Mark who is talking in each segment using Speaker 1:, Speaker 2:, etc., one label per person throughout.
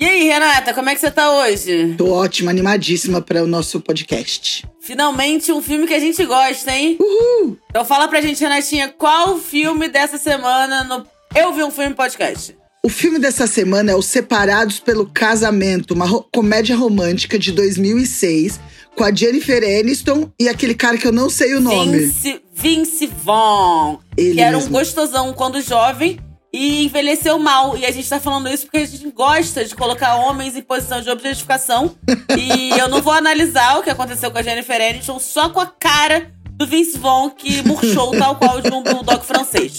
Speaker 1: E aí, Renata, como é que você tá hoje?
Speaker 2: Tô ótima, animadíssima para o nosso podcast.
Speaker 1: Finalmente um filme que a gente gosta, hein?
Speaker 2: Uhul!
Speaker 1: Então fala pra gente, Renatinha, qual o filme dessa semana no Eu Vi um Filme Podcast?
Speaker 2: O filme dessa semana é Os Separados pelo Casamento, uma ro comédia romântica de 2006, com a Jennifer Aniston e aquele cara que eu não sei o nome.
Speaker 1: Vince, Vince Vaughn,
Speaker 2: Ele
Speaker 1: que era um
Speaker 2: mesmo.
Speaker 1: gostosão quando jovem e envelheceu mal. E a gente tá falando isso porque a gente gosta de colocar homens em posição de objetificação. e eu não vou analisar o que aconteceu com a Jennifer Aniston só com a cara do Vince Vaughn que murchou tal qual de um bulldog francês.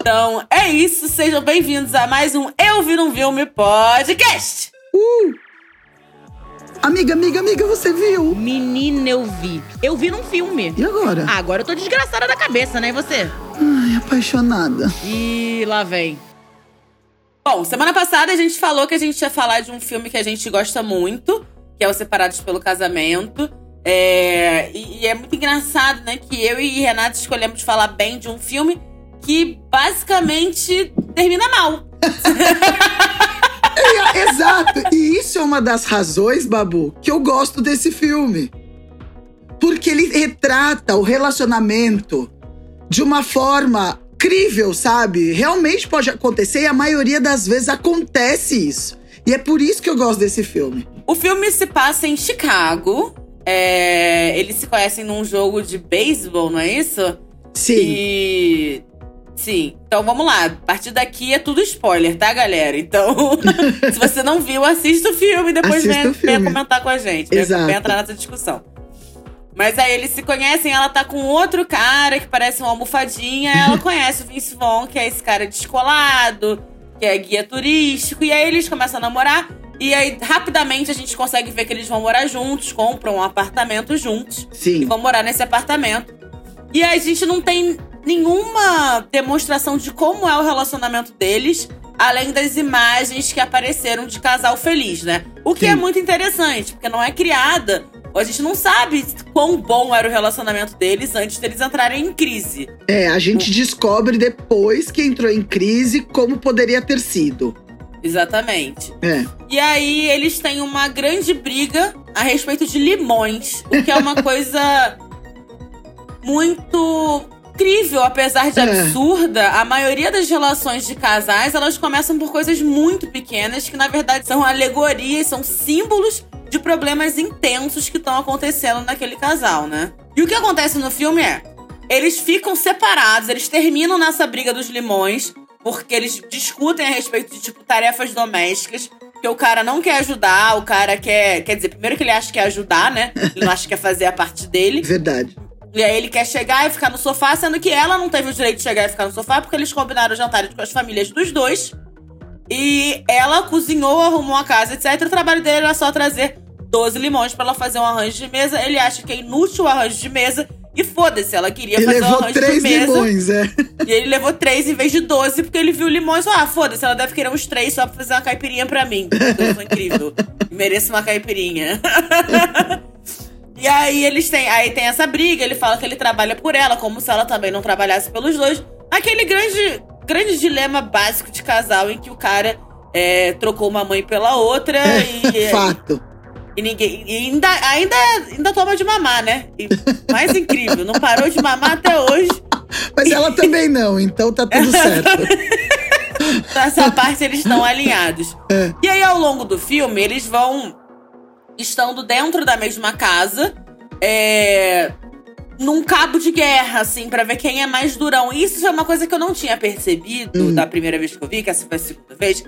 Speaker 1: Então, é isso. Sejam bem-vindos a mais um Eu Vi Num Filme Podcast.
Speaker 2: Amiga, amiga, amiga, você viu?
Speaker 3: Menina, eu vi. Eu vi num filme.
Speaker 2: E agora?
Speaker 3: Ah, agora eu tô desgraçada da cabeça, né? E você?
Speaker 2: Ai, apaixonada.
Speaker 3: E lá vem.
Speaker 1: Bom, semana passada a gente falou que a gente ia falar de um filme que a gente gosta muito, que é o Separados pelo Casamento. É, e, e é muito engraçado, né, que eu e Renato escolhemos falar bem de um filme que basicamente termina mal.
Speaker 2: É, exato. E isso é uma das razões, Babu, que eu gosto desse filme. Porque ele retrata o relacionamento de uma forma crível, sabe? Realmente pode acontecer e a maioria das vezes acontece isso. E é por isso que eu gosto desse filme.
Speaker 1: O filme se passa em Chicago. É, eles se conhecem num jogo de beisebol, não é isso?
Speaker 2: Sim.
Speaker 1: E. Sim. Então vamos lá. A partir daqui é tudo spoiler, tá, galera? Então, se você não viu, assista o filme e depois
Speaker 2: Assista
Speaker 1: venha, comentar com a gente.
Speaker 2: Exato.
Speaker 1: Venha entrar nessa discussão. Mas aí eles se conhecem, ela tá com outro cara que parece uma almofadinha. Ela conhece o Vince Vaughn, que é esse cara descolado, que é guia turístico. E aí eles começam a namorar. E aí, rapidamente, a gente consegue ver que eles vão morar juntos, compram um apartamento juntos e
Speaker 2: Sim.
Speaker 1: vão morar nesse apartamento. E a gente não tem nenhuma demonstração de como é o relacionamento deles, além das imagens que apareceram de casal feliz, né? O que
Speaker 2: Sim.
Speaker 1: é muito interessante, porque não é criada. A gente não sabe quão bom era o relacionamento deles antes deles entrarem em crise.
Speaker 2: É, a gente descobre depois que entrou em crise como poderia ter sido.
Speaker 1: Exatamente.
Speaker 2: É.
Speaker 1: E aí eles têm uma grande briga a respeito de limões, o que é uma coisa muito incrível, apesar de
Speaker 2: É.
Speaker 1: absurda. A maioria das relações de casais, elas começam por coisas muito pequenas que na verdade são alegorias, são símbolos de problemas intensos que estão acontecendo naquele casal, né? E o que acontece no filme é, eles ficam separados, eles terminam nessa briga dos limões, porque eles discutem a respeito de, tipo, tarefas domésticas. Que o cara não quer ajudar, o cara quer. Quer dizer, primeiro que ele acha que quer ajudar, né? Ele não acha que quer fazer a parte dele.
Speaker 2: Verdade.
Speaker 1: E aí ele quer chegar e ficar no sofá, sendo que ela não teve o direito de chegar e ficar no sofá, porque eles combinaram jantar com as famílias dos dois. E ela cozinhou, arrumou a casa, etc. O trabalho dele era só trazer 12 limões pra ela fazer um arranjo de mesa. Ele acha que é inútil o arranjo de mesa. E foda-se, ela queria
Speaker 2: Ele
Speaker 1: fazer um arranjo de mesa.
Speaker 2: limões, é.
Speaker 1: E ele levou três em vez de 12, porque ele viu limões. Ah, foda-se, ela deve querer uns três só pra fazer uma caipirinha pra mim. Sou incrível. Mereço uma caipirinha. e aí eles têm. Aí tem essa briga, ele fala que ele trabalha por ela, como se ela também não trabalhasse pelos dois. Aquele grande, grande dilema básico de casal em que o cara é, trocou uma mãe pela outra e.
Speaker 2: Fato.
Speaker 1: E ninguém. E ainda, ainda, ainda toma de mamar, né? E mais incrível, não parou de mamar até hoje.
Speaker 2: Mas ela também não, então tá tudo certo.
Speaker 1: Nessa parte eles estão alinhados.
Speaker 2: É.
Speaker 1: E aí, ao longo do filme, eles vão estando dentro da mesma casa, é, num cabo de guerra, assim, pra ver quem é mais durão. E isso é uma coisa que eu não tinha percebido
Speaker 2: Hum.
Speaker 1: da primeira vez que eu vi, que essa foi a segunda vez.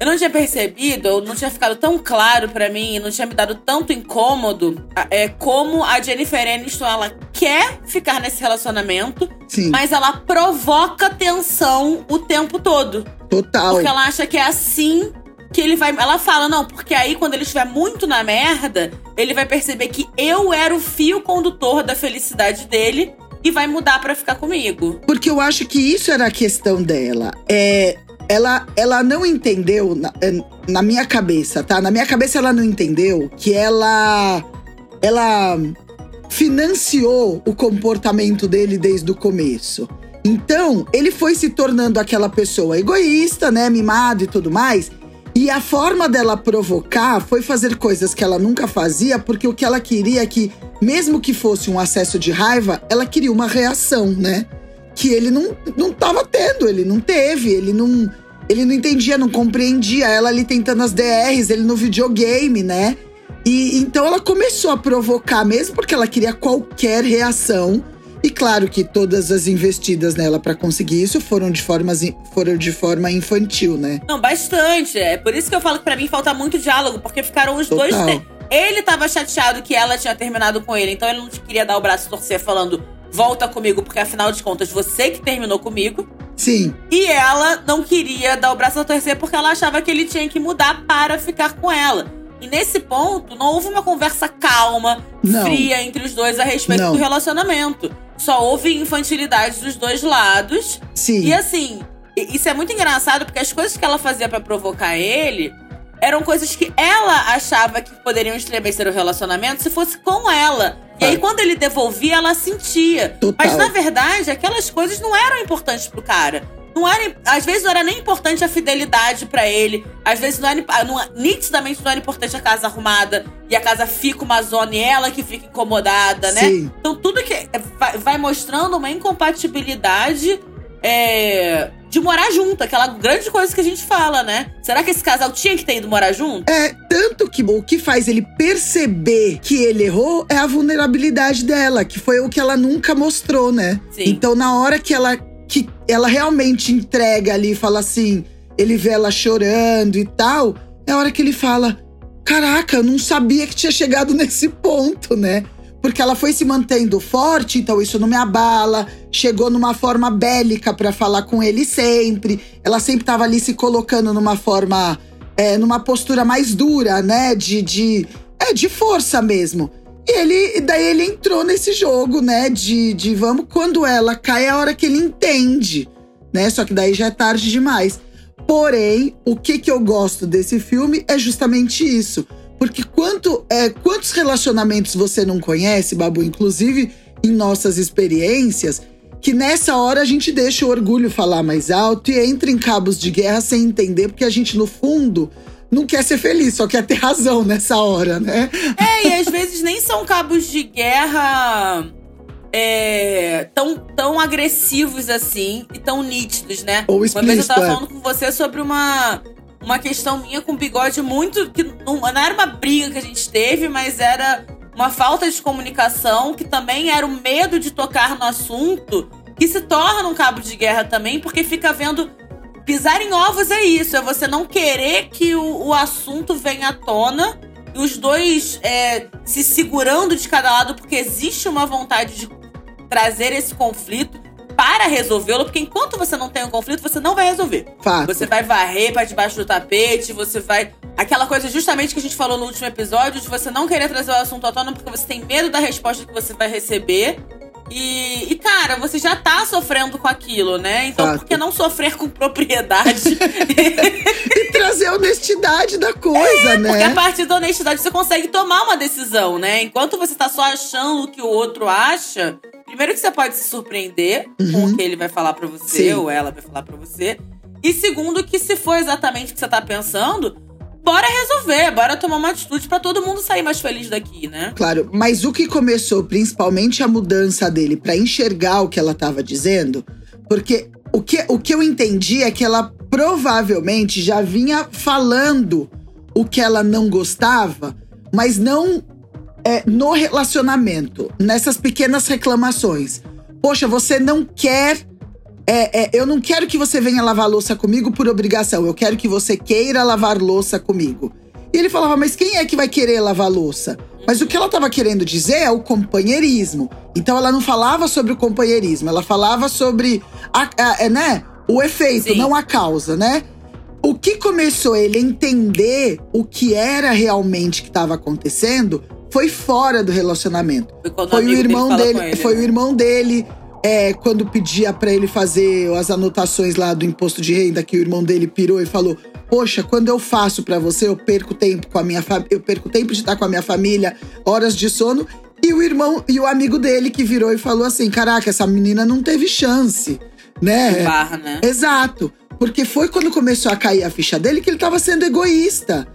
Speaker 1: Eu não tinha percebido, ou não tinha ficado tão claro pra mim, não tinha me dado tanto incômodo, é como a Jennifer Aniston, ela quer ficar nesse relacionamento,
Speaker 2: Sim,
Speaker 1: mas ela provoca tensão o tempo todo.
Speaker 2: total.
Speaker 1: Porque ela acha que é assim que ele vai. Ela fala, não, porque aí quando ele estiver muito na merda, ele vai perceber que eu era o fio condutor da felicidade dele e vai mudar pra ficar comigo.
Speaker 2: Porque eu acho que isso era a questão dela. É, ela, ela não entendeu, na, é, na minha cabeça, tá? Na minha cabeça ela não entendeu que ela. Ela financiou o comportamento dele desde o começo. Então, ele foi se tornando aquela pessoa egoísta, né? Mimado e tudo mais. E a forma dela provocar foi fazer coisas que ela nunca fazia, porque o que ela queria é que, mesmo que fosse um acesso de raiva, ela queria uma reação, né? Que ele não, não tava tendo, ele não teve, ele não, ele não entendia, não compreendia. Ela ali tentando as DRs, ele no videogame, né? E então ela começou a provocar mesmo porque ela queria qualquer reação. E claro que todas as investidas nela para conseguir isso foram de, formas, foram de forma infantil, né?
Speaker 1: Não, bastante. É por isso que eu falo que pra mim falta muito diálogo, porque ficaram os
Speaker 2: Total.
Speaker 1: dois. te- Ele tava chateado que ela tinha terminado com ele, então ele não queria dar o braço torcer falando volta comigo, porque afinal de contas você que terminou comigo.
Speaker 2: Sim,
Speaker 1: E ela não queria dar o braço a torcer porque ela achava que ele tinha que mudar para ficar com ela. E nesse ponto, não houve uma conversa calma,
Speaker 2: Não.
Speaker 1: fria entre os dois a respeito
Speaker 2: Não.
Speaker 1: do relacionamento. Só houve infantilidade dos dois lados.
Speaker 2: sim.
Speaker 1: E assim, isso é muito engraçado porque as coisas que ela fazia pra provocar ele eram coisas que ela achava que poderiam estremecer o relacionamento se fosse com ela. E aí,
Speaker 2: Ah.
Speaker 1: quando ele devolvia, ela sentia.
Speaker 2: Total.
Speaker 1: Mas na verdade, aquelas coisas não eram importantes pro cara. Não era, às vezes não era nem importante a fidelidade pra ele. Às vezes não era, imp- não, nitidamente não era importante a casa arrumada e a casa fica uma zona e ela que fica incomodada, né?
Speaker 2: Sim.
Speaker 1: Então tudo que vai, vai mostrando uma incompatibilidade é, de morar junto, aquela grande coisa que a gente fala, né? Será que esse casal tinha que ter ido morar junto?
Speaker 2: É, tanto que o que faz ele perceber que ele errou é a vulnerabilidade dela, que foi o que ela nunca mostrou, né?
Speaker 1: Sim.
Speaker 2: Então, na hora que ela, que ela realmente entrega ali fala assim, ele vê ela chorando e tal, é a hora que ele fala: Caraca, eu não sabia que tinha chegado nesse ponto, né? Porque ela foi se mantendo forte, então isso não me abala. Chegou numa forma bélica pra falar com ele sempre. Ela sempre tava ali se colocando numa forma, é, numa postura mais dura, né? De, de, é, de força mesmo. Ele, daí ele entrou nesse jogo, né? De, de vamos, quando ela cai, é a hora que ele entende, né? Só que daí já é tarde demais. Porém, o que, que eu gosto desse filme é justamente isso. Porque quanto, é, quantos relacionamentos você não conhece, Babu, inclusive em nossas experiências, que nessa hora a gente deixa o orgulho falar mais alto e entra em cabos de guerra sem entender, porque a gente, no fundo, não quer ser feliz, só quer ter razão nessa hora, né?
Speaker 1: É, e às vezes nem são cabos de guerra é, tão, tão agressivos assim e tão nítidos, né?
Speaker 2: Ou
Speaker 1: Uma vez eu tava
Speaker 2: é.
Speaker 1: falando com você sobre uma, uma questão minha com bigode muito. que não, não era uma briga que a gente teve, mas era uma falta de comunicação, que também era o medo de tocar no assunto, que se torna um cabo de guerra também, porque fica vendo. Pisar em ovos é isso, é você não querer que o, o assunto venha à tona e os dois é, se segurando de cada lado, porque existe uma vontade de trazer esse conflito para resolvê-lo, porque enquanto você não tem um conflito, você não vai resolver.
Speaker 2: Fato.
Speaker 1: Você vai varrer para debaixo do tapete, você vai. Aquela coisa justamente que a gente falou no último episódio, de você não querer trazer o assunto à tona porque você tem medo da resposta que você vai receber. E, e, cara, você já tá sofrendo com aquilo, né? Então,
Speaker 2: Fato.
Speaker 1: por que não sofrer com propriedade?
Speaker 2: E trazer a honestidade da coisa, né?
Speaker 1: Porque a partir da honestidade você consegue tomar uma decisão, né? Enquanto você tá só achando o que o outro acha, primeiro que você pode se surpreender com o que ele vai falar pra você,
Speaker 2: Sim.
Speaker 1: ou ela vai falar pra você. E segundo, que se for exatamente o que você tá pensando, bora resolver, bora tomar uma atitude pra todo mundo sair mais feliz daqui, né?
Speaker 2: Claro, mas o que começou, principalmente a mudança dele pra enxergar o que ela tava dizendo, porque o que, o que eu entendi é que ela provavelmente já vinha falando o que ela não gostava, mas não é, no relacionamento, nessas pequenas reclamações. Poxa, você não quer. É, é, eu não quero que você venha lavar louça comigo por obrigação. Eu quero que você queira lavar louça comigo. E ele falava, mas quem é que vai querer lavar louça? Mas o que ela estava querendo dizer é o companheirismo. Então ela não falava sobre o companheirismo, ela falava sobre a, a- é, né, o efeito,
Speaker 1: Sim.
Speaker 2: não a causa, né? O que começou ele a entender o que era realmente que estava acontecendo foi fora do relacionamento.
Speaker 1: Foi
Speaker 2: Foi o
Speaker 1: amigo
Speaker 2: irmão dele,
Speaker 1: com ele,
Speaker 2: foi
Speaker 1: né?
Speaker 2: o irmão dele é, quando pedia pra ele fazer as anotações lá do imposto de renda, que o irmão dele pirou e falou: "Poxa, quando eu faço pra você, eu perco tempo com a minha eu perco tempo de estar com a minha família, horas de sono". E o irmão e o amigo dele que virou e falou assim: "Caraca, essa menina não teve chance", né?
Speaker 1: Barra, né?
Speaker 2: Exato. Porque foi quando começou a cair a ficha dele que ele tava sendo egoísta.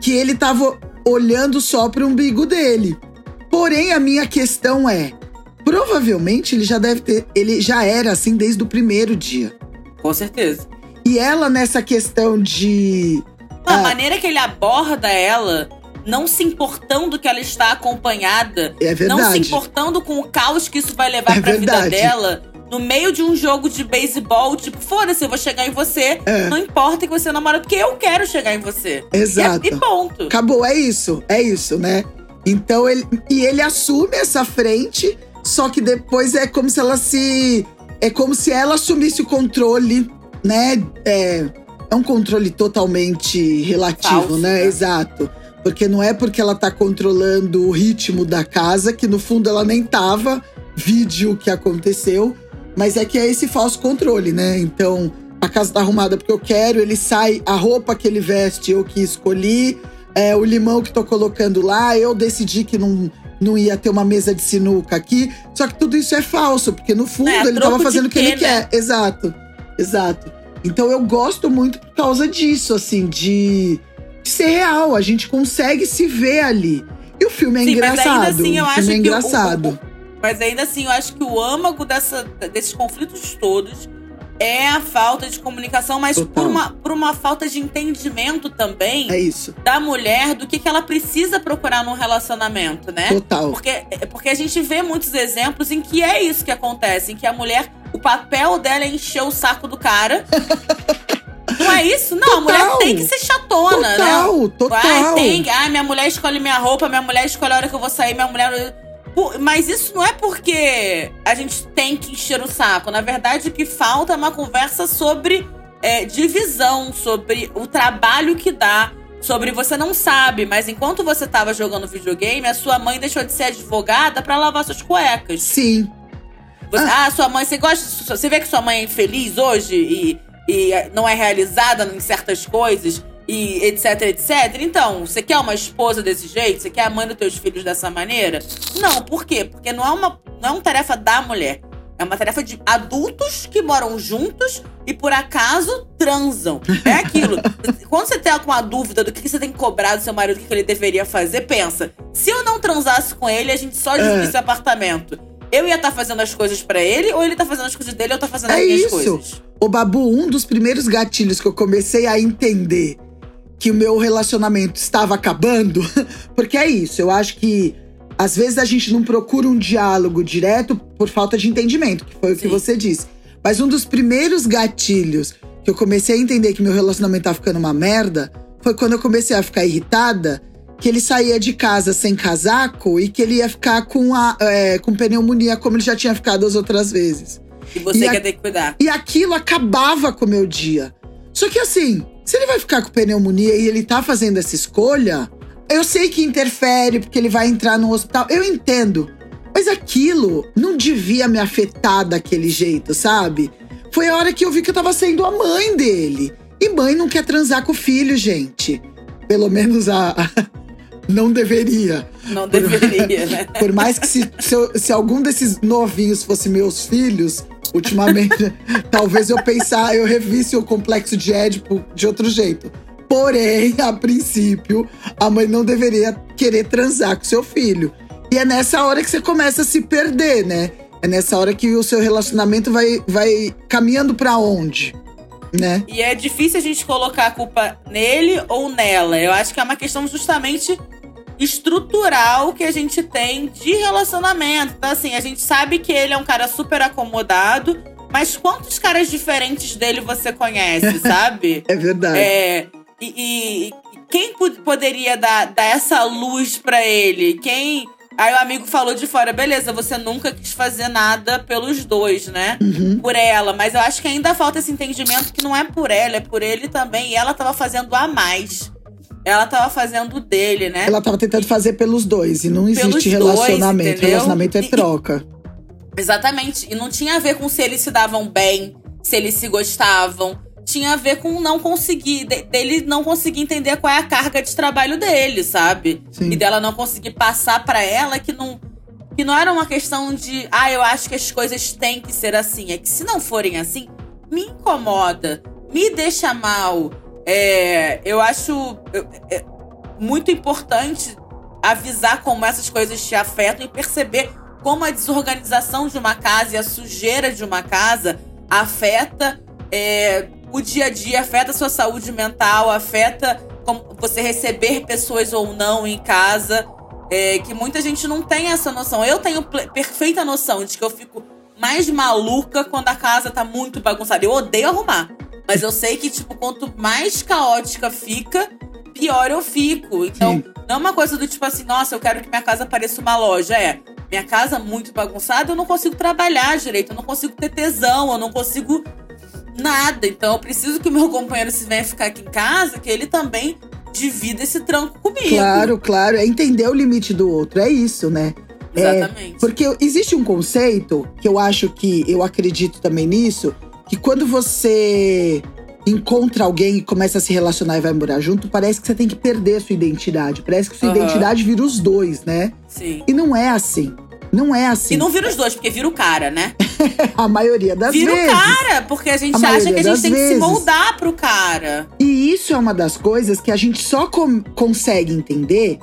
Speaker 2: Que ele tava olhando só pro umbigo dele. Porém, a minha questão é: provavelmente ele já deve ter. Ele já era assim desde o primeiro dia.
Speaker 1: Com certeza.
Speaker 2: E ela, nessa questão de.
Speaker 1: A
Speaker 2: Ah.
Speaker 1: maneira que ele aborda ela, não se importando que ela está acompanhada,
Speaker 2: É
Speaker 1: não se
Speaker 2: verdade.
Speaker 1: importando com o caos que isso vai levar
Speaker 2: É
Speaker 1: pra vida
Speaker 2: verdade.
Speaker 1: dela. No meio de um jogo de beisebol, tipo, foda-se, eu vou chegar em você.
Speaker 2: É.
Speaker 1: Não importa que você namora, porque eu quero chegar em você.
Speaker 2: Exato.
Speaker 1: E, e ponto.
Speaker 2: Acabou, é isso, é isso, né? Então ele. E ele assume essa frente, só que depois é como se ela se. É como se ela assumisse o controle, né? É, é um controle totalmente relativo,
Speaker 1: Falso,
Speaker 2: né?
Speaker 1: né?
Speaker 2: Exato. Porque não é porque ela tá controlando o ritmo da casa, que no fundo ela nem tava, vídeo o que aconteceu, mas é que é esse falso controle, né? Então, a casa tá arrumada porque eu quero, ele sai, a roupa que ele veste eu que escolhi, é, o limão que tô colocando lá, eu decidi que não, não ia ter uma mesa de sinuca aqui. Só que tudo isso é falso, porque no fundo
Speaker 1: É,
Speaker 2: ele
Speaker 1: troco
Speaker 2: tava
Speaker 1: de
Speaker 2: fazendo o que ele
Speaker 1: né?
Speaker 2: quer. Exato, exato. Então eu gosto muito por causa disso, assim, de, de ser real. A gente consegue se ver ali. E o filme é
Speaker 1: Sim, mas
Speaker 2: engraçado.
Speaker 1: ainda assim eu
Speaker 2: o
Speaker 1: acho
Speaker 2: é engraçado.
Speaker 1: o- o- mas ainda assim eu acho que o âmago dessa, desses conflitos todos é a falta de comunicação, mas
Speaker 2: Total.
Speaker 1: por uma, por uma falta de entendimento também
Speaker 2: É isso.
Speaker 1: da mulher do que, que ela precisa procurar num relacionamento, né?
Speaker 2: Total.
Speaker 1: Porque, é porque a gente vê muitos exemplos em que é isso que acontece, em que a mulher, o papel dela é encher o saco do cara. Não é isso? Não, a mulher
Speaker 2: Total.
Speaker 1: tem que ser chatona, né?
Speaker 2: Total, total.
Speaker 1: Ai, tem. Ai, minha mulher escolhe minha roupa, minha mulher escolhe a hora que eu vou sair, minha mulher. Mas isso não é porque a gente tem que encher o saco. Na verdade, o que falta é uma conversa sobre é, divisão, sobre o trabalho que dá. Sobre você não sabe, mas enquanto você tava jogando videogame, a sua mãe deixou de ser advogada pra lavar suas cuecas.
Speaker 2: Sim.
Speaker 1: Você- ah, sua mãe, você gosta. Você vê que sua mãe é infeliz hoje e, e não é realizada em certas coisas e etc, etc. Então, você quer uma esposa desse jeito? Você quer a mãe dos teus filhos dessa maneira? Não, por quê? Porque não é uma, não é uma tarefa da mulher. É uma tarefa de adultos que moram juntos e por acaso transam. É aquilo. Quando você tem alguma dúvida do que você tem que cobrar do seu marido, o que ele deveria fazer, pensa: se eu não transasse com ele, a gente só dividisse o apartamento. Eu ia estar fazendo as coisas pra ele, ou ele tá fazendo as coisas dele, ou eu tô fazendo
Speaker 2: É
Speaker 1: as minhas
Speaker 2: isso.
Speaker 1: coisas.
Speaker 2: O Babu, um dos primeiros gatilhos que eu comecei a entender que o meu relacionamento estava acabando, porque é isso, eu acho que às vezes a gente não procura um diálogo direto por falta de entendimento, que foi o que
Speaker 1: Sim.
Speaker 2: você disse. Mas um dos primeiros gatilhos que eu comecei a entender que meu relacionamento tava ficando uma merda foi quando eu comecei a ficar irritada que ele saía de casa sem casaco e que ele ia ficar com, a, é, com pneumonia, como ele já tinha ficado as outras vezes.
Speaker 1: E você
Speaker 2: E a-
Speaker 1: quer ter que cuidar.
Speaker 2: E aquilo acabava com o meu dia. Só que assim, se ele vai ficar com pneumonia e ele tá fazendo essa escolha, eu sei que interfere porque ele vai entrar no hospital, eu entendo. Mas aquilo não devia me afetar daquele jeito, sabe? Foi a hora que eu vi que eu tava sendo a mãe dele. E mãe não quer transar com o filho, gente. Pelo menos a. não deveria.
Speaker 1: Não deveria, né?
Speaker 2: Por mais que se, se, eu- se algum desses novinhos fosse meus filhos, ultimamente, talvez eu pensar, eu revisse o complexo de Édipo de outro jeito. Porém, a princípio, a mãe não deveria querer transar com seu filho. E é nessa hora que você começa a se perder, né? É nessa hora que o seu relacionamento vai, vai caminhando pra onde, né?
Speaker 1: E é difícil a gente colocar a culpa nele ou nela. Eu acho que é uma questão justamente estrutural que a gente tem de relacionamento. Então, assim, a gente sabe que ele é um cara super acomodado, mas quantos caras diferentes dele você conhece, sabe?
Speaker 2: É verdade.
Speaker 1: É, e, e- quem po- poderia dar, dar essa luz pra ele? Quem. Aí o amigo falou de fora, beleza, você nunca quis fazer nada pelos dois, né?
Speaker 2: Uhum.
Speaker 1: Por ela, mas eu acho que ainda falta esse entendimento que não é por ela, é por ele também. E ela tava fazendo a mais. Ela tava fazendo o dele, né?
Speaker 2: Ela tava tentando fazer pelos dois e não existe
Speaker 1: Pelos dois,
Speaker 2: relacionamento.
Speaker 1: entendeu?
Speaker 2: relacionamento é
Speaker 1: E- e-
Speaker 2: troca.
Speaker 1: Exatamente. E não tinha a ver com se eles se davam bem, se eles se gostavam. Tinha a ver com não conseguir, de- dele não conseguir entender qual é a carga de trabalho dele, sabe?
Speaker 2: Sim.
Speaker 1: E dela não conseguir passar pra ela que não que não era uma questão de, ah, eu acho que as coisas têm que ser assim. É que se não forem assim, me incomoda, me deixa mal. É, eu acho é muito importante avisar como essas coisas te afetam e perceber como a desorganização de uma casa e a sujeira de uma casa afeta é, o dia a dia, afeta a sua saúde mental, afeta você receber pessoas ou não em casa. é, que muita gente não tem essa noção. Eu tenho perfeita noção de que eu fico mais maluca quando a casa tá muito bagunçada. Eu odeio arrumar. Mas eu sei que, tipo, quanto mais caótica fica, pior eu fico. Então,
Speaker 2: Sim.
Speaker 1: não é uma coisa do tipo assim, nossa, eu quero que minha casa pareça uma loja. É, minha casa muito bagunçada, eu não consigo trabalhar direito, eu não consigo ter tesão, eu não consigo nada. Então, eu preciso que o meu companheiro, se venha ficar aqui em casa, que ele também divida esse tranco comigo.
Speaker 2: Claro, claro. É entender o limite do outro. É isso, né? É,
Speaker 1: Exatamente.
Speaker 2: Porque existe um conceito que eu acho que eu acredito também nisso, que quando você encontra alguém e começa a se relacionar e vai morar junto, parece que você tem que perder a sua identidade. Parece que sua
Speaker 1: Aham.
Speaker 2: identidade vira os dois, né?
Speaker 1: Sim.
Speaker 2: E não é assim. Não é assim.
Speaker 1: E não vira os dois, porque vira o cara, né?
Speaker 2: A maioria das
Speaker 1: vira
Speaker 2: vezes.
Speaker 1: o cara, porque a gente
Speaker 2: A
Speaker 1: acha que a gente tem que se
Speaker 2: vezes.
Speaker 1: moldar pro cara.
Speaker 2: E isso é uma das coisas que a gente só consegue entender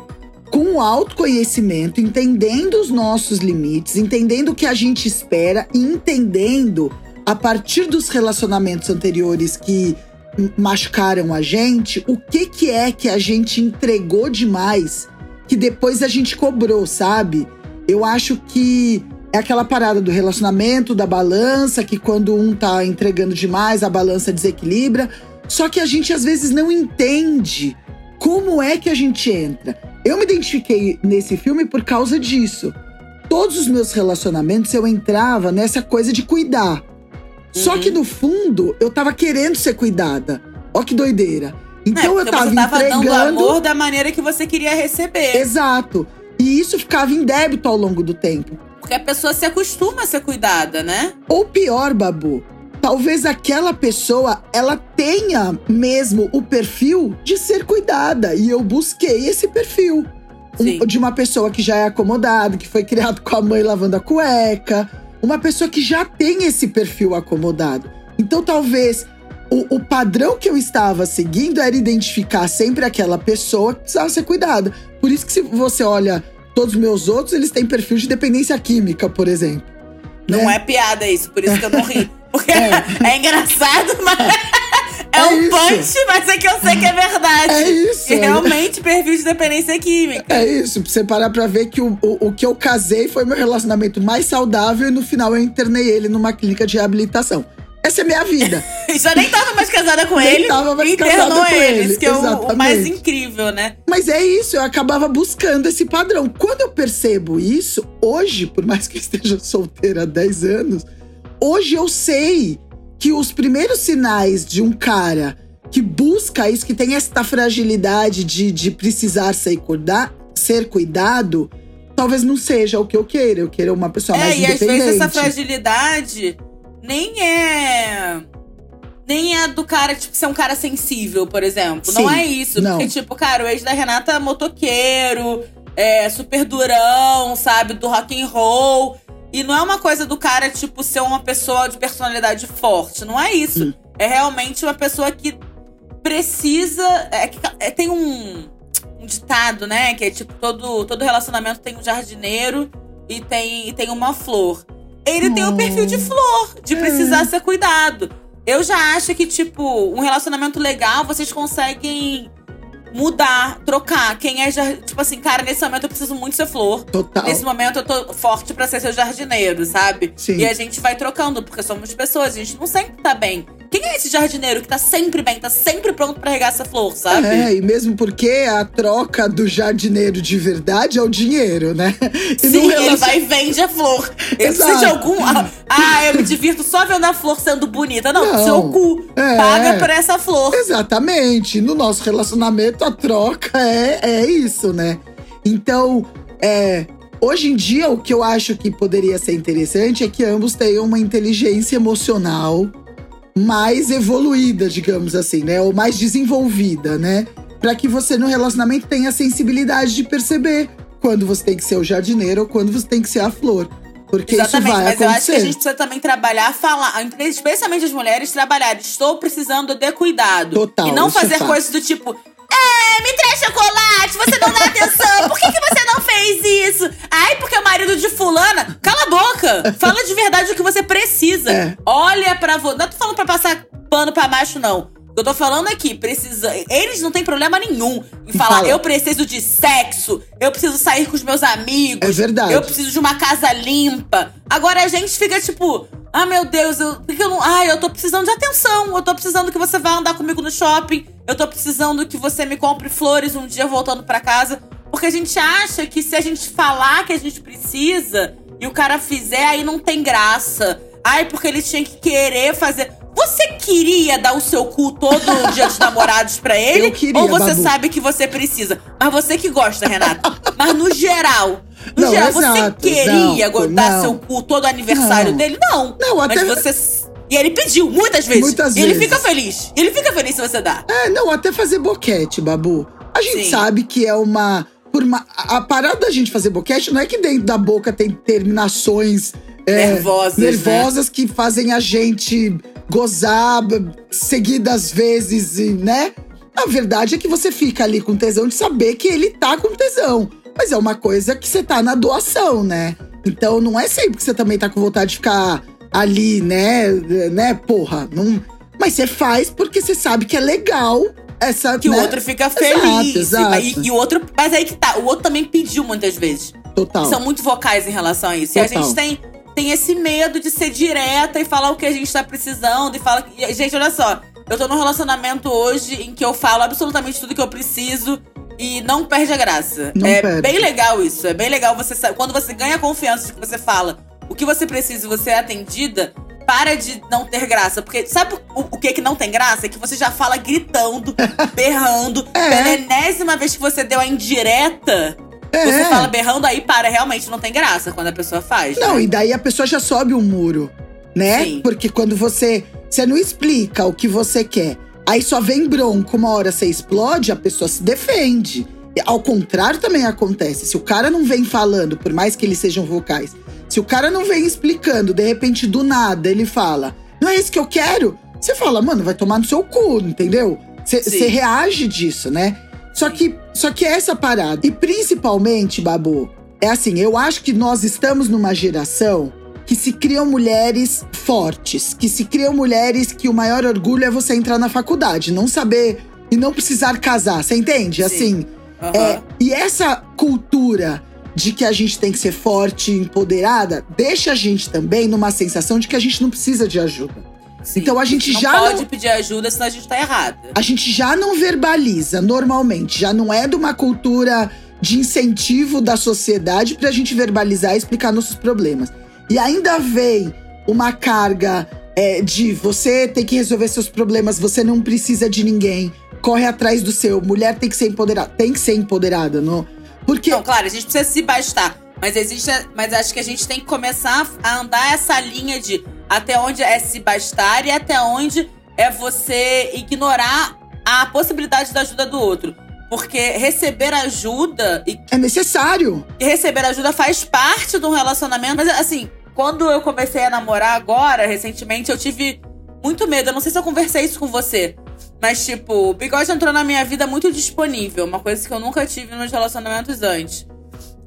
Speaker 2: com autoconhecimento, entendendo os nossos limites, entendendo o que a gente espera e entendendo a partir dos relacionamentos anteriores que machucaram a gente, o que que é que a gente entregou demais que depois a gente cobrou, sabe? Eu acho que é aquela parada do relacionamento, da balança, que quando um tá entregando demais, a balança desequilibra. Só que a gente às vezes não entende como é que a gente entra. Eu me identifiquei nesse filme por causa disso. Todos os meus relacionamentos eu entrava nessa coisa de cuidar. Só
Speaker 1: Uhum.
Speaker 2: que no fundo eu tava querendo ser cuidada. Ó que doideira. Então
Speaker 1: é,
Speaker 2: eu tava,
Speaker 1: você tava dando
Speaker 2: entregando
Speaker 1: amor da maneira que você queria receber.
Speaker 2: Exato. E isso ficava em débito ao longo do tempo.
Speaker 1: Porque a pessoa se acostuma a ser cuidada, né?
Speaker 2: Ou pior, Babu, talvez aquela pessoa ela tenha mesmo o perfil de ser cuidada e eu busquei esse perfil. Um- de uma pessoa que já é acomodada, que foi criado com a mãe lavando a cueca, uma pessoa que já tem esse perfil acomodado. Então talvez o, o padrão que eu estava seguindo era identificar sempre aquela pessoa que precisava ser cuidada. Por isso que se você olha todos os meus outros, eles têm perfil de dependência química, por exemplo.
Speaker 1: Não
Speaker 2: né?
Speaker 1: é piada isso, por isso que eu não ri. Porque
Speaker 2: É.
Speaker 1: é, engraçado, mas é,
Speaker 2: É
Speaker 1: um
Speaker 2: isso.
Speaker 1: punch, mas é que eu sei que é verdade.
Speaker 2: É isso,
Speaker 1: E
Speaker 2: é.
Speaker 1: realmente perfil de dependência química.
Speaker 2: É isso, pra você parar pra ver que o, o, o que eu casei foi meu relacionamento mais saudável e no final eu internei ele numa clínica de reabilitação. Essa é minha vida.
Speaker 1: Já nem tava mais casada com
Speaker 2: Nem
Speaker 1: ele.
Speaker 2: tava mais
Speaker 1: internou
Speaker 2: casada com
Speaker 1: ele.
Speaker 2: ele,
Speaker 1: Isso que é o, mais incrível, né?
Speaker 2: Mas é isso, eu acabava buscando esse padrão. Quando eu percebo isso, hoje, por mais que eu esteja solteira há 10 anos, hoje eu sei que os primeiros sinais de um cara que busca isso, que tem esta fragilidade de, de precisar ser, cuidar, ser cuidado, talvez não seja o que eu queira. Eu queira uma pessoa mais
Speaker 1: É, e às
Speaker 2: independente.
Speaker 1: vezes essa fragilidade nem é. Nem é do cara, tipo, ser um cara sensível, por exemplo. não
Speaker 2: Sim,
Speaker 1: é isso.
Speaker 2: não.
Speaker 1: Porque, tipo, cara, o ex da Renata é motoqueiro, é super durão, sabe? Do rock and roll. E não é uma coisa do cara, tipo, ser uma pessoa de personalidade forte. Não é isso.
Speaker 2: Hum.
Speaker 1: É realmente uma pessoa que precisa. É, é, tem um, um ditado, né? Que é tipo, todo, todo relacionamento tem um jardineiro e tem, e tem uma flor. Ele tem o
Speaker 2: Hum.
Speaker 1: perfil de flor, de precisar ser cuidado. Eu já acho que, tipo, um relacionamento legal, vocês conseguem mudar, trocar. Quem é. Tipo assim, cara, nesse momento eu preciso muito ser flor.
Speaker 2: Total.
Speaker 1: Nesse momento eu tô forte pra ser seu jardineiro, sabe?
Speaker 2: Sim.
Speaker 1: E a gente vai trocando, porque somos pessoas, a gente não sempre tá bem. Quem é esse jardineiro que tá sempre bem, tá sempre pronto pra regar essa flor, sabe?
Speaker 2: É, e mesmo porque a troca do jardineiro de verdade é o dinheiro, né? E
Speaker 1: Sim, ele vai e vende a flor. Ele
Speaker 2: Exato.
Speaker 1: precisa de algum. Ah, Ah, eu me divirto só vendo a flor sendo bonita. Não,
Speaker 2: Não.
Speaker 1: seu cu.
Speaker 2: É.
Speaker 1: Paga por essa flor.
Speaker 2: Exatamente. No nosso relacionamento, a troca é, é isso, né? Então, é, hoje em dia, o que eu acho que poderia ser interessante é que ambos tenham uma inteligência emocional mais evoluída, digamos assim, né? Ou mais desenvolvida, né? Para que você no relacionamento tenha a sensibilidade de perceber quando você tem que ser o jardineiro ou quando você tem que ser a flor. Porque
Speaker 1: Exatamente,
Speaker 2: isso vai
Speaker 1: mas
Speaker 2: acontecer.
Speaker 1: eu acho que a gente precisa também trabalhar, falar, especialmente as mulheres, trabalhar. Estou precisando de cuidado.
Speaker 2: Total,
Speaker 1: E não
Speaker 2: é
Speaker 1: fazer
Speaker 2: fato.
Speaker 1: coisas do tipo. É, me traz chocolate, você não dá atenção, por que, que você fez isso? Ai, porque o marido de fulana. Cala a boca! Fala de verdade o que você precisa.
Speaker 2: É.
Speaker 1: Olha pra você. Não tô falando pra passar pano pra macho, não. Eu tô falando aqui, precisa. Eles não têm problema nenhum em falar,
Speaker 2: Fala.
Speaker 1: eu preciso de sexo, eu preciso sair com os meus amigos.
Speaker 2: É verdade.
Speaker 1: Eu preciso de uma casa limpa. Agora a gente fica tipo, ah, meu Deus, eu, eu não. Ai, eu tô precisando de atenção. Eu tô precisando que você vá andar comigo no shopping. Eu tô precisando que você me compre flores um dia voltando pra casa. Porque a gente acha que se a gente falar que a gente precisa e o cara fizer, aí não tem graça. Ai, porque ele tinha que querer fazer. Você queria dar o seu cu todo dia dos namorados pra ele?
Speaker 2: Eu queria,
Speaker 1: ou você
Speaker 2: Babu.
Speaker 1: sabe que você precisa? Mas você que gosta, Renata. Mas no geral, no
Speaker 2: Não,
Speaker 1: geral,
Speaker 2: exato,
Speaker 1: você queria
Speaker 2: não,
Speaker 1: dar
Speaker 2: não.
Speaker 1: seu cu todo aniversário
Speaker 2: Não.
Speaker 1: dele? Não.
Speaker 2: Não,
Speaker 1: Mas
Speaker 2: até-
Speaker 1: você. E ele pediu, muitas vezes.
Speaker 2: Muitas
Speaker 1: e ele
Speaker 2: vezes.
Speaker 1: fica feliz. Ele fica feliz se você dá.
Speaker 2: É, não, até fazer boquete, Babu. A gente
Speaker 1: Sim.
Speaker 2: sabe que é uma. Por uma a parada da gente fazer boquete não é que dentro da boca tem terminações é,
Speaker 1: Nervosas, né?
Speaker 2: nervosas que fazem a gente gozar seguidas vezes, né? A verdade é que você fica ali com tesão de saber que ele tá com tesão. Mas é uma coisa que você tá na doação, né? Então não é sempre que você também tá com vontade de ficar ali, né? Né, porra? Não... Mas você faz porque você sabe que é legal essa.
Speaker 1: Que
Speaker 2: né?
Speaker 1: o outro fica
Speaker 2: Exato,
Speaker 1: feliz.
Speaker 2: exato.
Speaker 1: E, e o outro. Mas aí que tá. O outro também pediu muitas vezes.
Speaker 2: Total.
Speaker 1: São muito vocais em relação a isso. E a
Speaker 2: Total.
Speaker 1: gente tem, tem esse medo de ser direta e falar o que a gente tá precisando. E fala. E, gente, olha só. Eu tô num relacionamento hoje em que eu falo absolutamente tudo que eu preciso. E não perde a graça.
Speaker 2: Não
Speaker 1: é
Speaker 2: perde.
Speaker 1: bem legal isso. É bem legal você quando você ganha confiança de que você fala o que você precisa e você é atendida, para de não ter graça. Porque sabe o, o que que não tem graça? É que você já fala gritando, berrando.
Speaker 2: É.
Speaker 1: Pela enésima vez que você deu a indireta,
Speaker 2: É.
Speaker 1: você fala berrando aí, para. Realmente não tem graça quando a pessoa faz.
Speaker 2: Não,
Speaker 1: né?
Speaker 2: e daí a pessoa já sobe um muro, né?
Speaker 1: Sim.
Speaker 2: Porque quando você. Você não explica o que você quer. Aí só vem bronco, uma hora você explode, a pessoa se defende. Ao contrário também acontece. Se o cara não vem falando, por mais que eles sejam vocais, se o cara não vem explicando, de repente do nada ele fala: Não é isso que eu quero? Você fala, mano, vai tomar no seu cu, entendeu? Você reage disso, né? Só que, só que é essa parada. E principalmente, Babu, é assim, eu acho que nós estamos numa geração que se criam mulheres fortes, que se criam mulheres que o maior orgulho é você entrar na faculdade, não saber e não precisar casar, você entende?
Speaker 1: Sim.
Speaker 2: Assim,
Speaker 1: Aham.
Speaker 2: é, e essa cultura de que a gente tem que ser forte e empoderada deixa a gente também numa sensação de que a gente não precisa de ajuda.
Speaker 1: Sim.
Speaker 2: então a gente
Speaker 1: não
Speaker 2: já
Speaker 1: pode
Speaker 2: não-
Speaker 1: pedir ajuda, senão a gente tá errada.
Speaker 2: A gente já não verbaliza normalmente, já não é de uma cultura de incentivo da sociedade pra gente verbalizar e explicar nossos problemas. E ainda vem uma carga é, de você tem que resolver seus problemas, você não precisa de ninguém, corre atrás do seu. Mulher tem que ser empoderada, tem que ser empoderada, não? Porque
Speaker 1: Não, claro, a gente precisa se bastar. Mas existe. Mas acho que a gente tem que começar a andar essa linha de até onde é se bastar e até onde é você ignorar a possibilidade da ajuda do outro. Porque receber ajuda e
Speaker 2: é necessário.
Speaker 1: e receber ajuda faz parte de um relacionamento. Mas assim, quando eu comecei a namorar agora, recentemente, eu tive muito medo. Eu não sei se eu conversei isso com você. Mas, tipo, o bigode entrou na minha vida muito disponível. Uma coisa que eu nunca tive nos relacionamentos antes.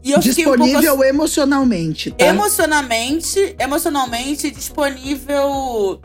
Speaker 1: E eu fiquei um pouco
Speaker 2: Disponível emocionalmente, tá?
Speaker 1: emocionalmente, emocionalmente disponível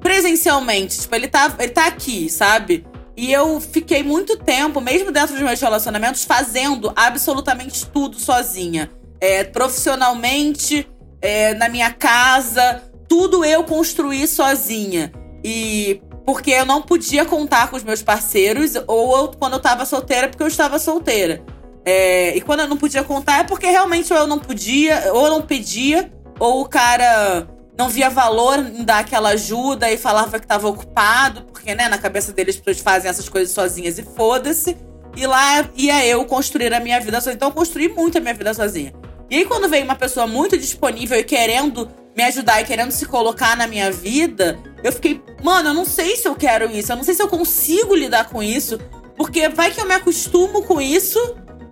Speaker 1: presencialmente. Tipo, ele tá, ele tá aqui, sabe? E eu fiquei muito tempo, mesmo dentro dos meus relacionamentos, fazendo absolutamente tudo sozinha. É, profissionalmente, é, na minha casa, tudo eu construí sozinha. E porque eu não podia contar com os meus parceiros, ou eu- quando eu tava solteira, porque eu estava solteira. É, e quando eu não podia contar é porque realmente ou eu não podia, ou eu não pedia, ou o cara não via valor em dar aquela ajuda e falava que tava ocupado, porque, né, na cabeça dele as pessoas fazem essas coisas sozinhas e foda-se. E lá ia eu construir a minha vida sozinha. Então eu construí muito a minha vida sozinha. E aí quando veio uma pessoa muito disponível e querendo me ajudar e querendo se colocar na minha vida, eu fiquei, mano, eu não sei se eu quero isso, eu não sei se eu consigo lidar com isso, porque vai que eu me acostumo com isso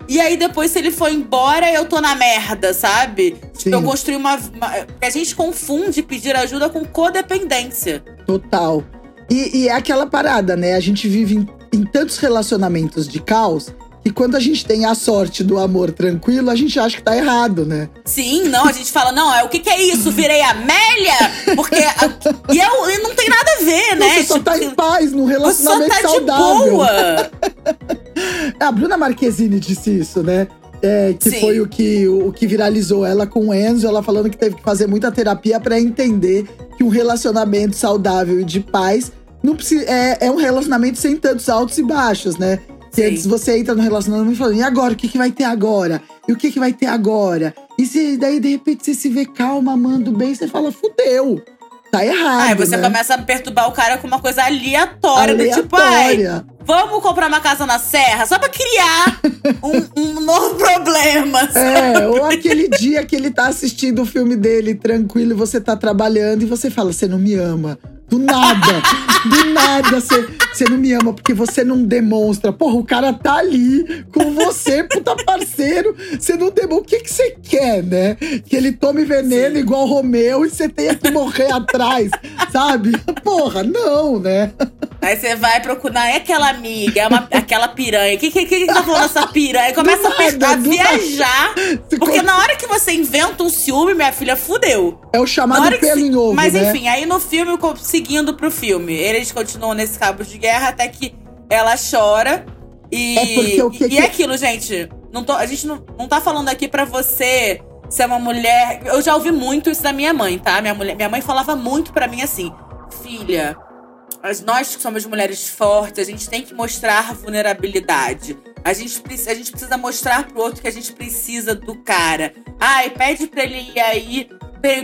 Speaker 1: E aí depois, se ele for embora, eu tô na merda, sabe?
Speaker 2: Sim.
Speaker 1: Tipo, eu construí uma, uma. A gente confunde pedir ajuda com codependência.
Speaker 2: Total. E, e é aquela parada, né? A gente vive em, em tantos relacionamentos de caos que quando a gente tem a sorte do amor tranquilo, a gente acha que tá errado, né?
Speaker 1: Sim, não, a gente fala, não, é o que, que é isso? Virei Amélia? Porque. a- e, eu, e não tem nada a ver, né?
Speaker 2: Você só tá em paz num
Speaker 1: você só
Speaker 2: relacionamento
Speaker 1: tá de
Speaker 2: saudável.
Speaker 1: boa.
Speaker 2: A Bruna Marquezine disse isso, né? É, que
Speaker 1: Sim.
Speaker 2: foi o que, o que viralizou ela com o Enzo, ela falando que teve que fazer muita terapia pra entender que um relacionamento saudável e de paz não precisa, é, é um relacionamento sem tantos altos e baixos, né? Que
Speaker 1: Sim.
Speaker 2: antes você entra no relacionamento falando, e agora? O que, que vai ter agora? E o que, que vai ter agora? E se, daí, de repente, você se vê calma, amando bem, você fala, fudeu. Tá errado.
Speaker 1: Aí você
Speaker 2: né?
Speaker 1: começa a perturbar o cara com uma coisa aleatória, do tipo, ai,
Speaker 2: Aleatória.
Speaker 1: vamos comprar uma casa na serra só pra criar um, um novo problema.
Speaker 2: É,
Speaker 1: sabe?
Speaker 2: ou aquele dia que ele tá assistindo o filme dele tranquilo e você tá trabalhando e você fala, você não me ama. Do nada, do nada você, você não me ama porque você não demonstra. Porra, o cara tá ali com você, puta parceiro. Você não demonstra. O que que você quer, né? Que ele tome veneno
Speaker 1: Sim.
Speaker 2: igual Romeu e você tenha que morrer atrás, sabe? Porra, não, né?
Speaker 1: Aí você vai procurar, é aquela amiga, é uma, aquela piranha. O que, que, que tá falando essa piranha? Começa a,
Speaker 2: nada,
Speaker 1: viajar. Porque na hora que você inventa um ciúme, minha filha, fudeu.
Speaker 2: É o chamado pelo
Speaker 1: se-
Speaker 2: em ovo,
Speaker 1: Mas
Speaker 2: né?
Speaker 1: enfim, aí no filme, seguindo pro filme, eles continuam nesse cabo de guerra até que ela chora. E,
Speaker 2: É porque o que
Speaker 1: e
Speaker 2: que-
Speaker 1: é aquilo, gente. Não tô, a gente não, não tá falando aqui pra você ser uma mulher. Eu já ouvi muito isso da minha mãe, tá? Minha, mulher, minha mãe falava muito pra mim assim: filha, as- nós que somos mulheres fortes, a gente tem que mostrar vulnerabilidade. A gente, a gente precisa mostrar pro outro que a gente precisa do cara. Ai, pede pra ele ir aí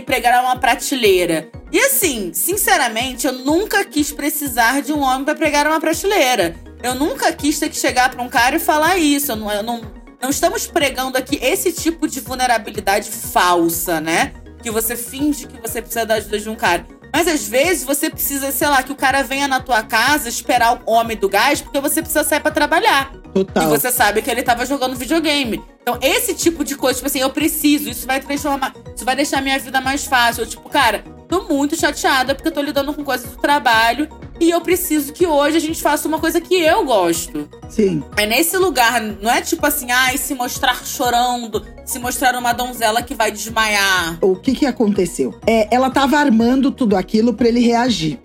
Speaker 1: pregar uma prateleira. E assim, sinceramente, eu nunca quis precisar de um homem pra pregar uma prateleira. Eu nunca quis ter que chegar pra um cara e falar isso. Eu não, eu não, não estamos pregando aqui esse tipo de vulnerabilidade falsa, né? Que você finge que você precisa da ajuda de um cara. Mas às vezes você precisa, sei lá, que o cara venha na tua casa esperar o homem do gás porque você precisa sair pra trabalhar.
Speaker 2: Total.
Speaker 1: E você sabe que ele tava jogando videogame. Então, esse tipo de coisa, tipo assim, eu preciso, isso vai transformar. Isso vai deixar minha vida mais fácil. Eu, tipo, cara, tô muito chateada porque eu tô lidando com coisas do trabalho. E eu preciso que hoje a gente faça uma coisa que eu gosto.
Speaker 2: Sim.
Speaker 1: É nesse lugar, não é tipo assim, ai, se mostrar chorando, se mostrar uma donzela que vai desmaiar.
Speaker 2: O que que aconteceu? É, ela tava armando tudo aquilo pra ele reagir.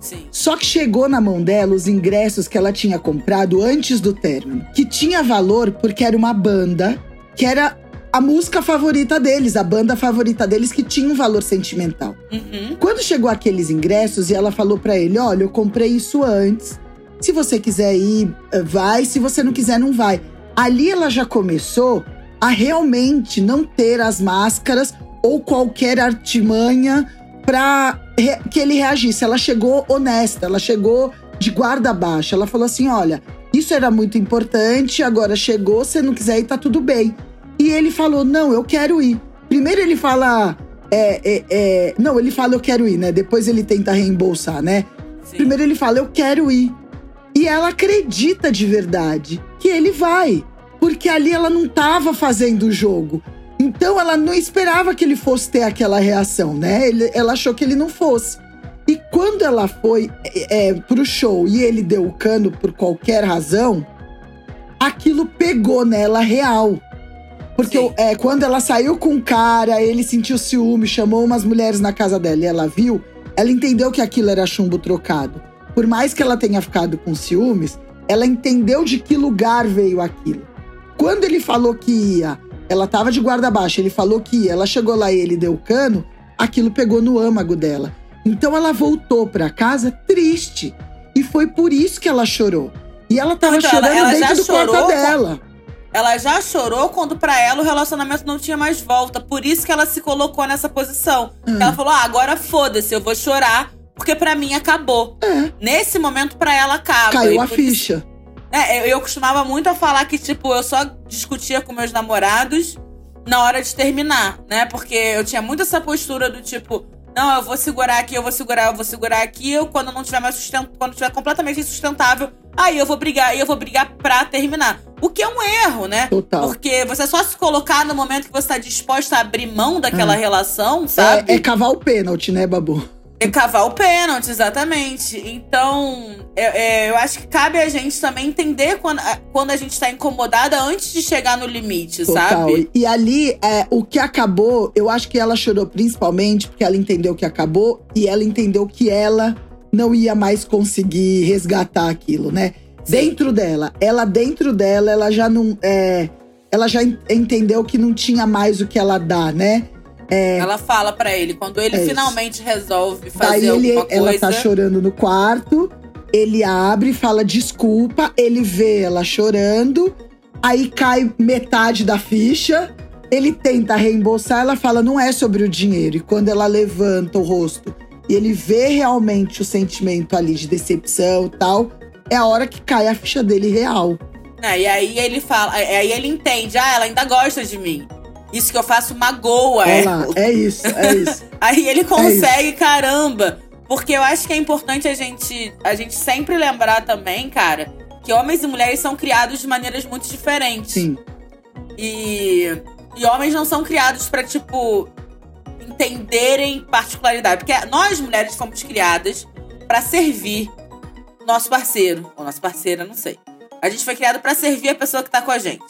Speaker 1: Sim.
Speaker 2: Só que chegou na mão dela os ingressos que ela tinha comprado antes do término, que tinha valor porque era uma banda que era a música favorita deles, a banda favorita deles que tinha um valor sentimental.
Speaker 1: Uhum.
Speaker 2: Quando chegou aqueles ingressos e ela falou pra ele: "Olha, eu comprei isso antes. Se você quiser ir, eh, vai, se você não quiser, não vai". Ali ela já começou a realmente não ter as máscaras ou qualquer artimanha pra que ele reagisse. Ela chegou honesta, ela chegou de guarda baixa. Ela falou assim: "Olha, isso era muito importante, agora chegou, se não quiser ir, tá tudo bem". E ele falou: "Não, eu quero ir". Primeiro ele fala é, é, é, não, ele fala eu quero ir, né? Depois ele tenta reembolsar, né?
Speaker 1: Sim.
Speaker 2: Primeiro ele fala eu quero ir. E ela acredita de verdade que ele vai. Porque ali ela não tava fazendo o jogo. Então ela não esperava que ele fosse ter aquela reação, né? Ele- ela achou que ele não fosse. E quando ela foi é, é, pro show e ele deu o cano por qualquer razão, aquilo pegou nela real. Porque é, quando ela saiu com o cara, ele sentiu ciúme, chamou umas mulheres na casa dela e ela viu, ela entendeu que aquilo era chumbo trocado. Por mais que ela tenha ficado com ciúmes, ela entendeu de que lugar veio aquilo. Quando ele falou que ia, ela tava de guarda baixa, ele falou que ia, ela chegou lá e ele deu o cano, aquilo pegou no âmago dela. Então ela voltou pra casa triste. E foi por isso que ela chorou. E ela tava
Speaker 1: Então, ela-
Speaker 2: chorando
Speaker 1: ela já
Speaker 2: dentro do quarto dela.
Speaker 1: Ela já chorou quando pra ela o relacionamento não tinha mais volta. Por isso que ela se colocou nessa posição.
Speaker 2: Hum.
Speaker 1: Ela falou: ah, agora foda-se, eu vou chorar, porque pra mim acabou.
Speaker 2: É.
Speaker 1: Nesse momento, pra ela acaba.
Speaker 2: Caiu a
Speaker 1: por isso-
Speaker 2: ficha.
Speaker 1: É, eu, eu costumava muito a falar que, tipo, eu só discutia com meus namorados na hora de terminar, né? Porque eu tinha muito essa postura do tipo, Não, eu vou segurar aqui, eu vou segurar, eu vou segurar aqui. Eu, quando não tiver mais sustento, quando tiver completamente insustentável, aí eu vou brigar, aí eu vou brigar pra terminar. O que é um erro, né?
Speaker 2: Total.
Speaker 1: Porque você só se colocar no momento que você tá disposta a abrir mão daquela relação, sabe?
Speaker 2: É, é cavar o pênalti, né, Babu?
Speaker 1: É cavar o pênalti, exatamente. Então, é- é, eu acho que cabe a gente também entender quando, a- quando a gente tá incomodada antes de chegar no limite,
Speaker 2: Total.
Speaker 1: sabe?
Speaker 2: E, e ali, é, o que acabou, eu acho que ela chorou principalmente porque ela entendeu que acabou e ela entendeu que ela não ia mais conseguir resgatar aquilo, né?
Speaker 1: Sim.
Speaker 2: Dentro dela, ela dentro dela, ela já não. é, ela já en- entendeu que não tinha mais o que ela dá, né?
Speaker 1: Ela fala pra ele, quando ele
Speaker 2: É
Speaker 1: finalmente resolve
Speaker 2: Daí
Speaker 1: fazer
Speaker 2: ele,
Speaker 1: alguma
Speaker 2: ela
Speaker 1: coisa.
Speaker 2: tá chorando no quarto, ele abre, fala desculpa, ele vê ela chorando, aí cai metade da ficha, ele tenta reembolsar, ela fala não é sobre o dinheiro. E quando ela levanta o rosto e ele vê realmente o sentimento ali de decepção e tal, é a hora que cai a ficha dele real.
Speaker 1: É, e aí ele fala, aí ele entende, ah, ela ainda gosta de mim. Isso que eu faço magoa
Speaker 2: lá, é isso, é isso.
Speaker 1: Aí ele consegue, caramba. Porque eu acho que é importante a gente, a gente sempre lembrar também, cara, que homens e mulheres são criados de maneiras muito diferentes.
Speaker 2: Sim,
Speaker 1: E, e homens não são criados pra, tipo, entenderem particularidade. Porque nós, mulheres, fomos criadas pra servir nosso parceiro. Ou nossa parceira, não sei. A gente foi criado pra servir a pessoa que tá com a gente.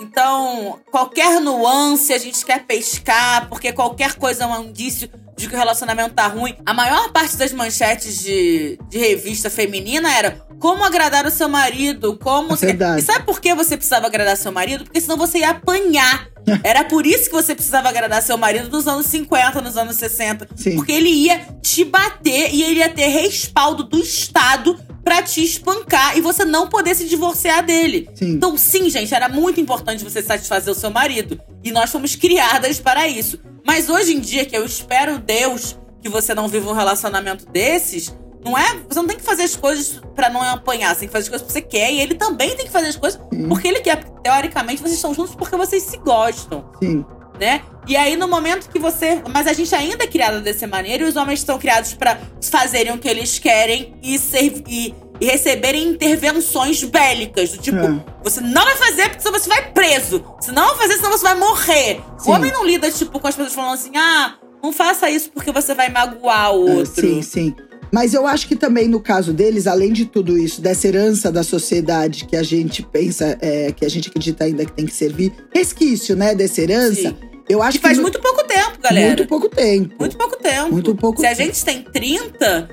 Speaker 1: Então, qualquer nuance a gente quer pescar, porque qualquer coisa é um indício de que o relacionamento tá ruim. A maior parte das manchetes de, de revista feminina era como agradar o seu marido, como...
Speaker 2: É verdade.
Speaker 1: E sabe por que você precisava agradar seu marido? Porque senão você ia apanhar. Era por isso que você precisava agradar seu marido nos anos 50, nos anos 60.
Speaker 2: Sim.
Speaker 1: Porque ele ia te bater e ele ia ter respaldo do Estado pra te espancar e você não poder se divorciar dele.
Speaker 2: sim.
Speaker 1: Então, sim, gente, era muito importante você satisfazer o seu marido. E nós fomos criadas para isso. Mas hoje em dia, que eu espero Deus que você não viva um relacionamento desses, não é? Você não tem que fazer as coisas pra não apanhar, você tem que fazer as coisas que você quer. E ele também tem que fazer as coisas porque ele quer. Teoricamente, vocês estão juntos porque vocês se gostam
Speaker 2: Sim.
Speaker 1: Né? E aí, no momento que você. Mas a gente ainda é criada dessa maneira e os homens são criados pra fazerem o que eles querem e, ser, e, e receberem intervenções bélicas. Do tipo,
Speaker 2: É.
Speaker 1: você não vai fazer porque senão você vai preso. Se não vai fazer, senão você vai morrer.
Speaker 2: Sim.
Speaker 1: O homem não lida, tipo, com as pessoas falando assim: ah, não faça isso porque você vai magoar o
Speaker 2: É,
Speaker 1: outro.
Speaker 2: Sim, sim. Mas eu acho que também no caso deles, além de tudo isso, dessa herança da sociedade que a gente pensa, é, que a gente acredita ainda que tem que servir, resquício, né, dessa herança,
Speaker 1: Sim.
Speaker 2: Eu acho
Speaker 1: Que faz
Speaker 2: no-
Speaker 1: muito pouco tempo, galera.
Speaker 2: muito pouco tempo.
Speaker 1: Muito pouco tempo.
Speaker 2: Muito pouco
Speaker 1: Se a
Speaker 2: tempo.
Speaker 1: gente tem 30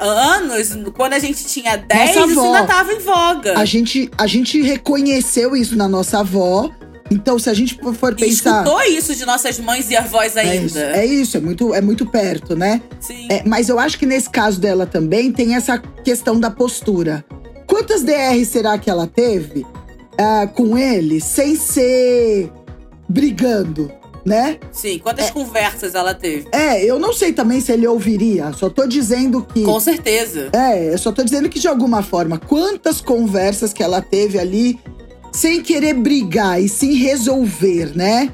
Speaker 1: anos, quando a gente tinha 10,
Speaker 2: Nossa
Speaker 1: isso
Speaker 2: avó.
Speaker 1: ainda tava em voga.
Speaker 2: A gente, a gente reconheceu isso na nossa avó. Então, se a gente for pensar.
Speaker 1: escutou isso de nossas mães e avós
Speaker 2: É
Speaker 1: ainda.
Speaker 2: isso, é isso, é muito, é muito perto, né?
Speaker 1: Sim.
Speaker 2: É, mas eu acho que nesse caso dela também tem essa questão da postura. Quantas DR será que ela teve ah, com ele sem ser brigando, né?
Speaker 1: Sim. Quantas conversas ela teve?
Speaker 2: É, eu não sei também se ele ouviria. Só tô dizendo que.
Speaker 1: Com certeza.
Speaker 2: É, eu só tô dizendo que de alguma forma, quantas conversas que ela teve ali sem querer brigar e sim resolver, né?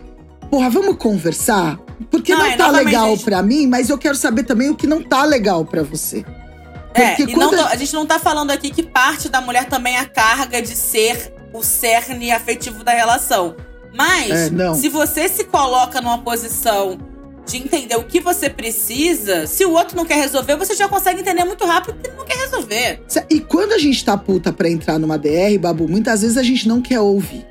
Speaker 2: Porra, vamos conversar? Porque
Speaker 1: Não,
Speaker 2: não,
Speaker 1: é,
Speaker 2: tá legal
Speaker 1: gente-
Speaker 2: pra mim, mas eu quero saber também o que não tá legal pra você.
Speaker 1: É,
Speaker 2: Porque
Speaker 1: e não a gente não tá falando aqui que parte da mulher também é a carga de ser o cerne afetivo da relação. Mas,
Speaker 2: É,
Speaker 1: se você se coloca numa posição de entender o que você precisa, se o outro não quer resolver, você já consegue entender muito rápido que ele não quer resolver.
Speaker 2: E quando a gente tá puta pra entrar numa DR, Babu, muitas vezes a gente não quer ouvir.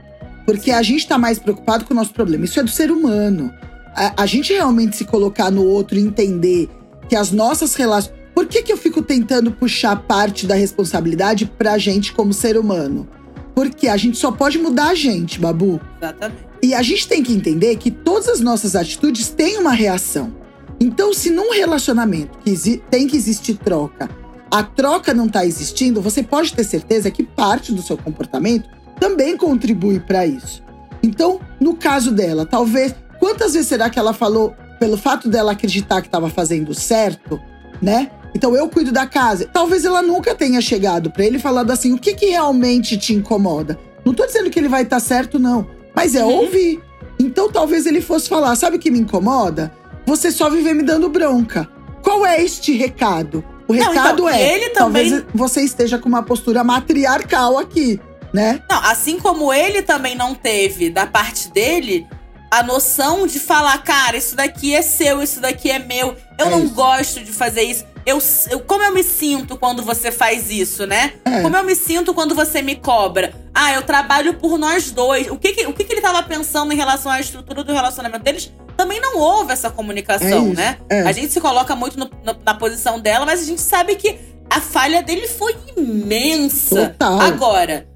Speaker 2: Porque a gente tá mais preocupado com o nosso problema. Isso é do ser humano. A, a gente realmente se colocar no outro e entender que as nossas relações. Por que, que eu fico tentando puxar parte da responsabilidade pra gente como ser humano? Porque a gente só pode mudar a gente, Babu.
Speaker 1: Exatamente.
Speaker 2: E a gente tem que entender que todas as nossas atitudes têm uma reação. Então, se num relacionamento que tem que existir troca, a troca não tá existindo, você pode ter certeza que parte do seu comportamento também contribui para isso. Então, no caso dela, talvez. Quantas vezes será que ela falou, pelo fato dela acreditar que estava fazendo certo, né? Então eu cuido da casa. Talvez ela nunca tenha chegado para ele falado assim: o que, que realmente te incomoda? Não tô dizendo que ele vai estar certo, não. Mas é
Speaker 1: Uhum.
Speaker 2: ouvir. Então talvez ele fosse falar: sabe o que me incomoda? Você só viver me dando bronca. Qual é este recado? O
Speaker 1: Não,
Speaker 2: recado
Speaker 1: então, e
Speaker 2: é:
Speaker 1: ele também-
Speaker 2: talvez você esteja com uma postura matriarcal aqui, né?
Speaker 1: Não, assim como ele também não teve, da parte dele, a noção de falar, cara, isso daqui é seu, isso daqui é meu. Eu
Speaker 2: É
Speaker 1: não
Speaker 2: isso.
Speaker 1: gosto de fazer isso. Eu, eu- como eu me sinto quando você faz isso, né?
Speaker 2: É.
Speaker 1: Como eu me sinto quando você me cobra? Ah, eu trabalho por nós dois. O que, que- o que, que ele tava pensando em relação à estrutura do relacionamento deles? Também não houve essa comunicação,
Speaker 2: É
Speaker 1: né?
Speaker 2: é.
Speaker 1: A gente se coloca muito no- no- na posição dela, mas a gente sabe que a falha dele foi imensa.
Speaker 2: Total.
Speaker 1: Agora,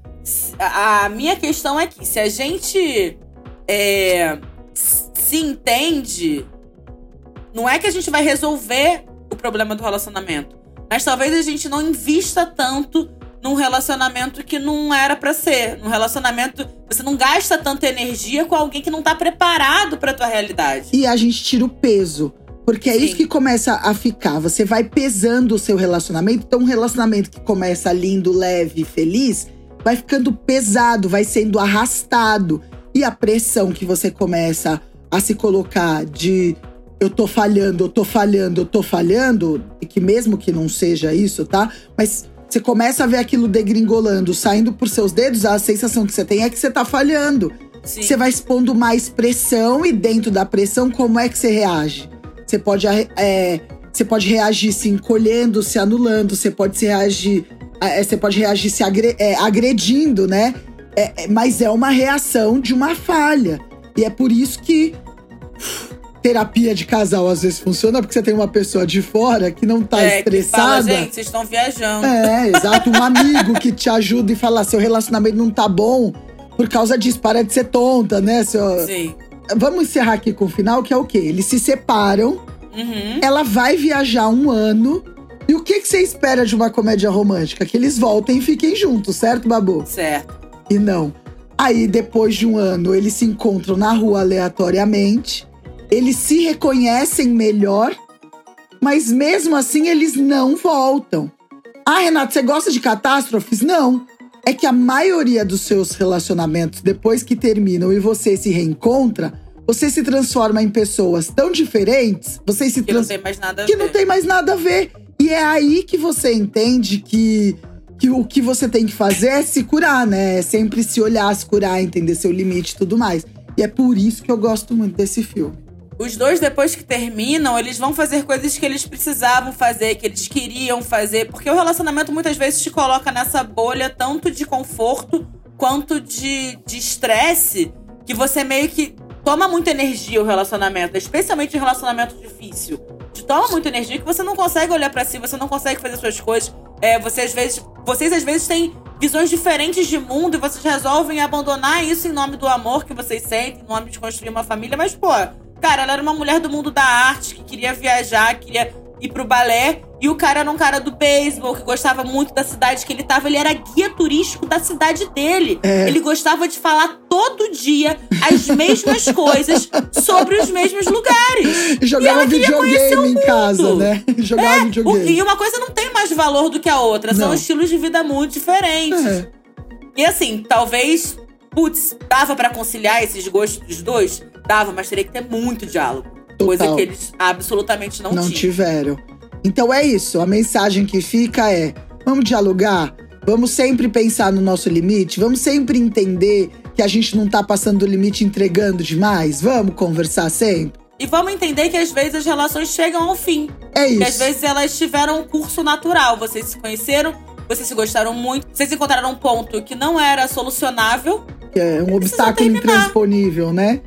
Speaker 1: a, a minha questão é que se a gente é, se entende, não é que a gente vai resolver o problema do relacionamento, mas talvez a gente não invista tanto num relacionamento que não era pra ser, num relacionamento você não gasta tanta energia com alguém que não tá preparado pra tua realidade.
Speaker 2: E a gente tira o peso. Porque é
Speaker 1: Sim.
Speaker 2: isso que começa a ficar. Você vai pesando o seu relacionamento. Então, um relacionamento que começa lindo, leve, feliz, vai ficando pesado, vai sendo arrastado. E a pressão que você começa a se colocar de eu tô falhando, eu tô falhando, eu tô falhando, e que mesmo que não seja isso, tá? Mas você começa a ver aquilo degringolando, saindo por seus dedos, a sensação que você tem é que você tá falhando.
Speaker 1: Sim.
Speaker 2: Você vai expondo mais pressão e dentro da pressão, como é que você reage? Você pode, é, você pode reagir se encolhendo, se anulando, você pode se reagir, é, você pode reagir se agre- é, agredindo, né? É, é, mas é uma reação de uma falha. E é por isso que terapia de casal às vezes funciona, porque você tem uma pessoa de fora que não tá
Speaker 1: é, que fala,
Speaker 2: estressada.
Speaker 1: gente, vocês estão viajando.
Speaker 2: É, exato. Um amigo que te ajuda e fala: seu relacionamento não tá bom por causa disso, para de ser tonta, né? Seu...
Speaker 1: Sim.
Speaker 2: Vamos encerrar aqui com o final, que é o quê? Eles se separam,
Speaker 1: Uhum.
Speaker 2: ela vai viajar um ano. E o que, que você espera de uma comédia romântica? Que eles voltem e fiquem juntos, certo, Babu?
Speaker 1: Certo.
Speaker 2: E não. Aí, depois de um ano, eles se encontram na rua aleatoriamente. Eles se reconhecem melhor, mas mesmo assim eles não voltam. Ah, Renato, você gosta de catástrofes? Não. É que a maioria dos seus relacionamentos, depois que terminam e você se reencontra, você se transforma em pessoas tão diferentes, vocês se
Speaker 1: Que não
Speaker 2: trans
Speaker 1: tem mais nada a
Speaker 2: que
Speaker 1: ver.
Speaker 2: não tem mais nada a ver. E é aí que você entende que, que o que você tem que fazer é se curar, né? É sempre se olhar, se curar, entender seu limite e tudo mais. E é por isso que eu gosto muito desse filme.
Speaker 1: Os dois, depois que terminam, eles vão fazer coisas que eles precisavam fazer, que eles queriam fazer. Porque o relacionamento muitas vezes te coloca nessa bolha tanto de conforto quanto de estresse, que você meio que toma muita energia o relacionamento, especialmente em relacionamento difícil. Te toma muita energia que você não consegue olhar pra si, você não consegue fazer suas coisas. É, você às vezes, vocês às vezes têm visões diferentes de mundo e vocês resolvem abandonar isso em nome do amor que vocês sentem, em nome de construir uma família, mas pô, Cara, ela era uma mulher do mundo da arte que queria viajar, queria ir pro balé. E o cara era um cara do beisebol que gostava muito da cidade que ele tava. Ele era guia turístico da cidade dele.
Speaker 2: É.
Speaker 1: Ele gostava de falar todo dia as mesmas coisas sobre os mesmos lugares.
Speaker 2: E jogava
Speaker 1: queria
Speaker 2: videogame em casa, né? Jogava
Speaker 1: O-
Speaker 2: videogame.
Speaker 1: e uma coisa não tem mais valor do que a outra. São
Speaker 2: Não.
Speaker 1: estilos de vida muito diferentes.
Speaker 2: É.
Speaker 1: E assim, talvez, putz, dava pra conciliar esses gostos dos dois? Dava, mas teria que ter muito diálogo. Coisa
Speaker 2: Total.
Speaker 1: que eles absolutamente não,
Speaker 2: não tiveram. Então é isso. A mensagem que fica é: vamos dialogar, vamos sempre pensar no nosso limite, vamos sempre entender que a gente não tá passando do limite entregando demais. Vamos conversar sempre.
Speaker 1: E vamos entender que às vezes as relações chegam ao fim.
Speaker 2: É
Speaker 1: Que às
Speaker 2: isso.
Speaker 1: vezes elas tiveram um curso natural. Vocês se conheceram, vocês se gostaram muito, vocês encontraram um ponto que não era solucionável.
Speaker 2: É um obstáculo intransponível, né?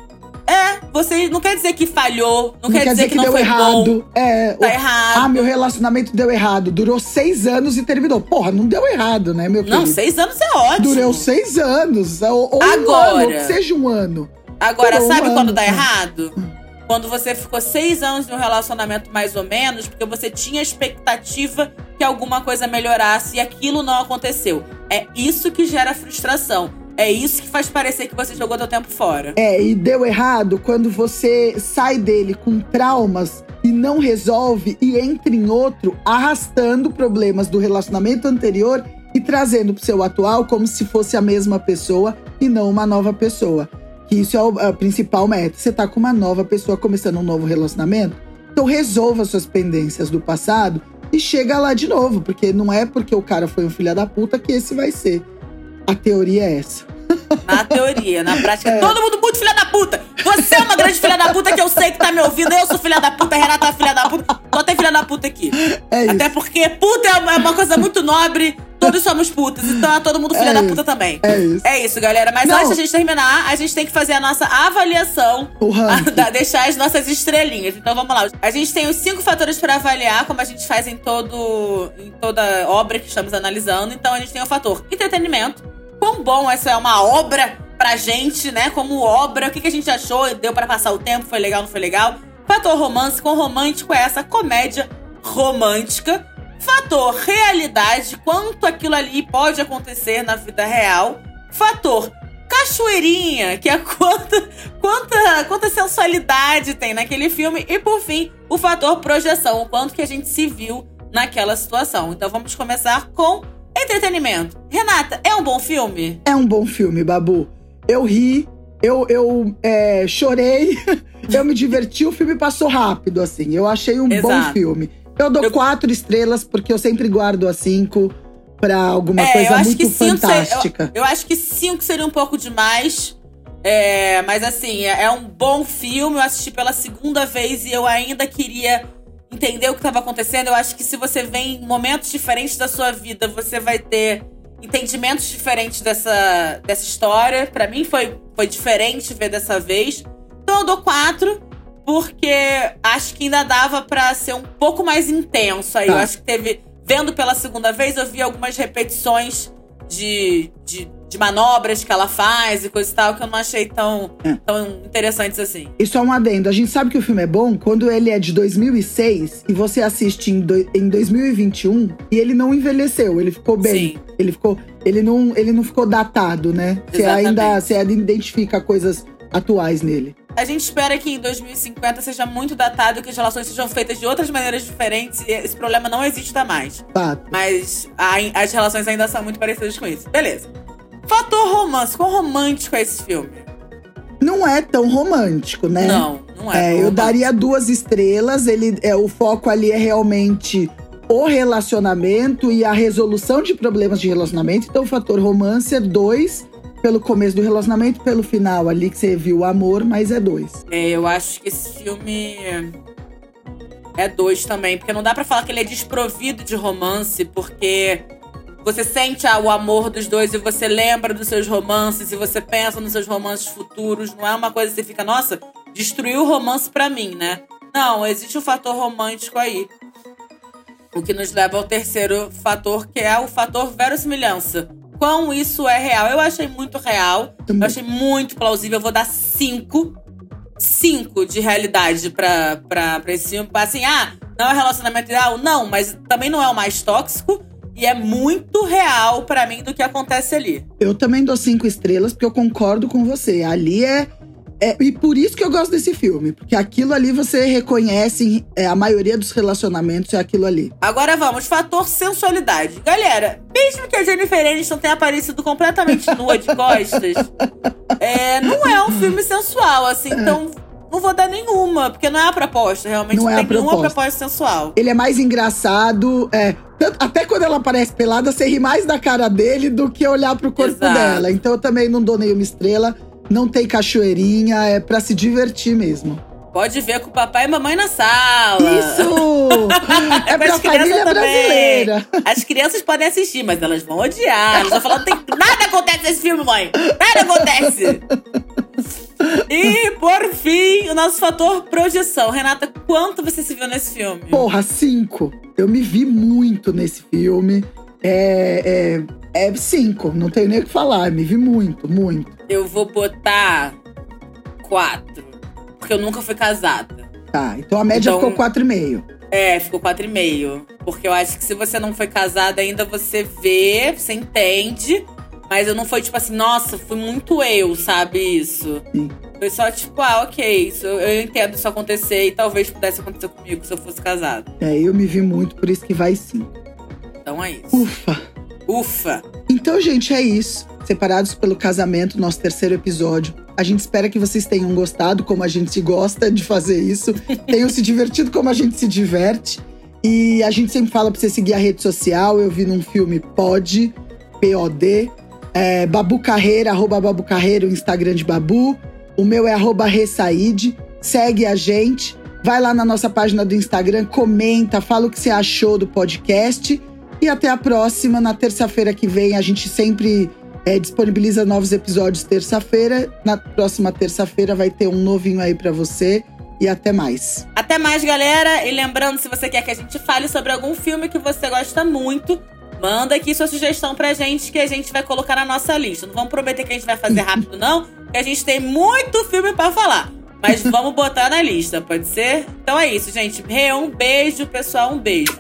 Speaker 1: É, você não quer dizer que falhou, não,
Speaker 2: Não, quer dizer que,
Speaker 1: não
Speaker 2: deu
Speaker 1: foi
Speaker 2: errado.
Speaker 1: bom,
Speaker 2: É,
Speaker 1: tá
Speaker 2: o-
Speaker 1: errado.
Speaker 2: Ah, meu relacionamento deu errado. Durou seis anos e terminou. Porra, não deu errado, né, meu
Speaker 1: não,
Speaker 2: querido?
Speaker 1: seis anos é ótimo.
Speaker 2: Durou seis anos. Ou, ou um
Speaker 1: Agora.
Speaker 2: ano, ou que seja um ano.
Speaker 1: Agora,
Speaker 2: Durou um
Speaker 1: sabe
Speaker 2: ano.
Speaker 1: quando dá errado? Quando você ficou seis anos em um relacionamento mais ou menos, porque você tinha expectativa que alguma coisa melhorasse e aquilo não aconteceu. É isso que gera frustração. É isso que faz parecer que você jogou teu tempo fora.
Speaker 2: É, e deu errado quando você sai dele com traumas e não resolve e entra em outro, arrastando problemas do relacionamento anterior e trazendo pro seu atual como se fosse a mesma pessoa e não uma nova pessoa. Que isso é o, é o principal método. Você tá com uma nova pessoa começando um novo relacionamento, Então resolva suas pendências do passado e chega lá de novo, porque não é porque o cara foi um filho da puta que esse vai ser. A teoria é essa.
Speaker 1: Na teoria, na prática, é. todo mundo muito filha da puta. Você é uma grande filha da puta que eu sei que tá me ouvindo. Eu sou filha da puta, Renata é filha da puta. Só tem filha da puta aqui. É Até porque puta é uma coisa muito nobre. Todos somos putas, então é todo mundo filha é da isso. puta também.
Speaker 2: É isso.
Speaker 1: É isso, galera. Mas Não. antes de a gente terminar, a gente tem que fazer a nossa avaliação. A, deixar as nossas estrelinhas. Então vamos lá. A gente tem os cinco fatores para avaliar, como a gente faz em todo em toda obra que estamos analisando. Então a gente tem o fator entretenimento. Quão bom essa é uma obra pra gente, né? Como obra, o que, que a gente achou? Deu para passar o tempo? Foi legal, não foi legal? Fator romance, com romântico é essa comédia romântica Fator realidade, quanto aquilo ali pode acontecer na vida real. Fator cachoeirinha, que é quanta, quanta, quanta sensualidade tem naquele filme. E por fim, o fator projeção, o quanto que a gente se viu naquela situação. Então vamos começar com entretenimento. Renata, é um bom filme?
Speaker 2: É um bom filme, Babu. Eu ri, eu, eu é, chorei, eu me diverti, o filme passou rápido, assim. Eu achei um Exato. bom filme. Eu dou eu... quatro estrelas, porque eu sempre guardo a cinco pra alguma é, coisa muito fantástica.
Speaker 1: Seria, eu, eu, acho que cinco seria um pouco demais. É, mas assim, é, é, um bom filme. Eu assisti pela segunda vez e eu ainda queria entender o que estava acontecendo. Eu acho que se você vem em momentos diferentes da sua vida, você vai ter entendimentos diferentes dessa, dessa história. Para mim foi, foi diferente ver dessa vez. Então eu dou quatro porque acho que ainda dava para ser um pouco mais intenso. Aí tá. eu acho que teve. Vendo pela segunda vez, eu vi algumas repetições de, de, de, manobras que ela faz e coisa e tal, que eu não achei tão, é. tão interessantes assim.
Speaker 2: E só um adendo: a gente sabe que o filme é bom quando ele é de 2006 e você assiste em, do, em 2021 e ele não envelheceu, ele ficou bem. Sim. Ele ficou. Ele não, ele não ficou datado, né? Você ainda, você ainda identifica coisas atuais nele.
Speaker 1: A gente espera que em 2050 seja muito datado, que as relações sejam feitas de outras maneiras diferentes e esse problema não exista mais.
Speaker 2: Fato.
Speaker 1: Mas a, as relações ainda são muito parecidas com isso. Beleza. Fator romance. Quão romântico é esse filme?
Speaker 2: Não é tão romântico, né?
Speaker 1: Não, não é.
Speaker 2: é eu daria duas estrelas. Ele, é, o foco ali é realmente o relacionamento e a resolução de problemas de relacionamento. Então, o fator romance é dois pelo começo do relacionamento, pelo final ali que você viu o amor, mas é dois.
Speaker 1: É, eu acho que esse filme é dois também, porque não dá para falar que ele é desprovido de romance, porque você sente o amor dos dois e você lembra dos seus romances e você pensa nos seus romances futuros. Não é uma coisa que você fica, nossa, destruiu o romance para mim, né? Não, existe um fator romântico aí. O que nos leva ao terceiro fator, que é o fator verossimilhança quão isso é real. Eu achei muito real. Eu achei muito plausível. Eu vou dar cinco. Cinco de realidade pra, pra, pra esse filme. Assim, ah, não é relacionamento ideal? Não, mas também não é o mais tóxico. E é muito real para mim do que acontece ali.
Speaker 2: Eu também dou cinco estrelas, porque eu concordo com você. Ali é é, e por isso que eu gosto desse filme, porque aquilo ali você reconhece, é, a maioria dos relacionamentos é aquilo ali.
Speaker 1: Agora vamos, fator sensualidade. Galera, mesmo que a Jennifer Aniston tenha aparecido completamente nua de costas, é, não é um filme sensual, assim, então não vou dar nenhuma, porque não é a proposta, realmente não, não é tem proposta. nenhuma proposta sensual.
Speaker 2: Ele é mais engraçado, é, até quando ela aparece pelada, você ri mais da cara dele do que olhar pro corpo Exato. dela. Então eu também não dou nenhuma estrela não tem cachoeirinha, é para se divertir mesmo.
Speaker 1: Pode ver com o papai e mamãe na sala.
Speaker 2: Isso! é pra família brasileira.
Speaker 1: As crianças podem assistir, mas elas vão odiar. Elas vão falar, não tem nada acontece nesse filme, mãe. Nada acontece. E, por fim, o nosso fator projeção. Renata, quanto você se viu nesse filme?
Speaker 2: Porra, cinco. Eu me vi muito nesse filme. É, é, é cinco, não tenho nem o que falar. Me vi muito, muito.
Speaker 1: Eu vou botar quatro. Porque eu nunca fui casada.
Speaker 2: Tá, então a média então, ficou quatro e meio.
Speaker 1: É, ficou quatro e meio. Porque eu acho que se você não foi casada ainda, você vê, você entende. Mas eu não foi tipo assim, nossa, fui muito eu, sabe isso? Sim. Foi só tipo, ah, ok, isso, eu entendo isso acontecer e talvez pudesse acontecer comigo se eu fosse casada.
Speaker 2: É, eu me vi muito, por isso que vai sim.
Speaker 1: Então é isso.
Speaker 2: Ufa!
Speaker 1: Ufa!
Speaker 2: Então, gente, é isso. Separados pelo Casamento, nosso terceiro episódio. A gente espera que vocês tenham gostado, como a gente gosta de fazer isso. tenham se divertido como a gente se diverte. E a gente sempre fala pra você seguir a rede social. Eu vi num filme Pod, P-O-D. É, Babu Carreira, arroba Babu Carreira, o Instagram de Babu. O meu é arroba Ressaide. Segue a gente. Vai lá na nossa página do Instagram, comenta, fala o que você achou do podcast. E até a próxima, na terça-feira que vem. A gente sempre é, disponibiliza novos episódios terça-feira. Na próxima terça-feira vai ter um novinho aí para você. E até mais.
Speaker 1: Até mais, galera. E lembrando, se você quer que a gente fale sobre algum filme que você gosta muito, manda aqui sua sugestão pra gente que a gente vai colocar na nossa lista. Não vamos prometer que a gente vai fazer rápido, não, porque a gente tem muito filme para falar. Mas vamos botar na lista, pode ser? Então é isso, gente. Um beijo, pessoal. Um beijo.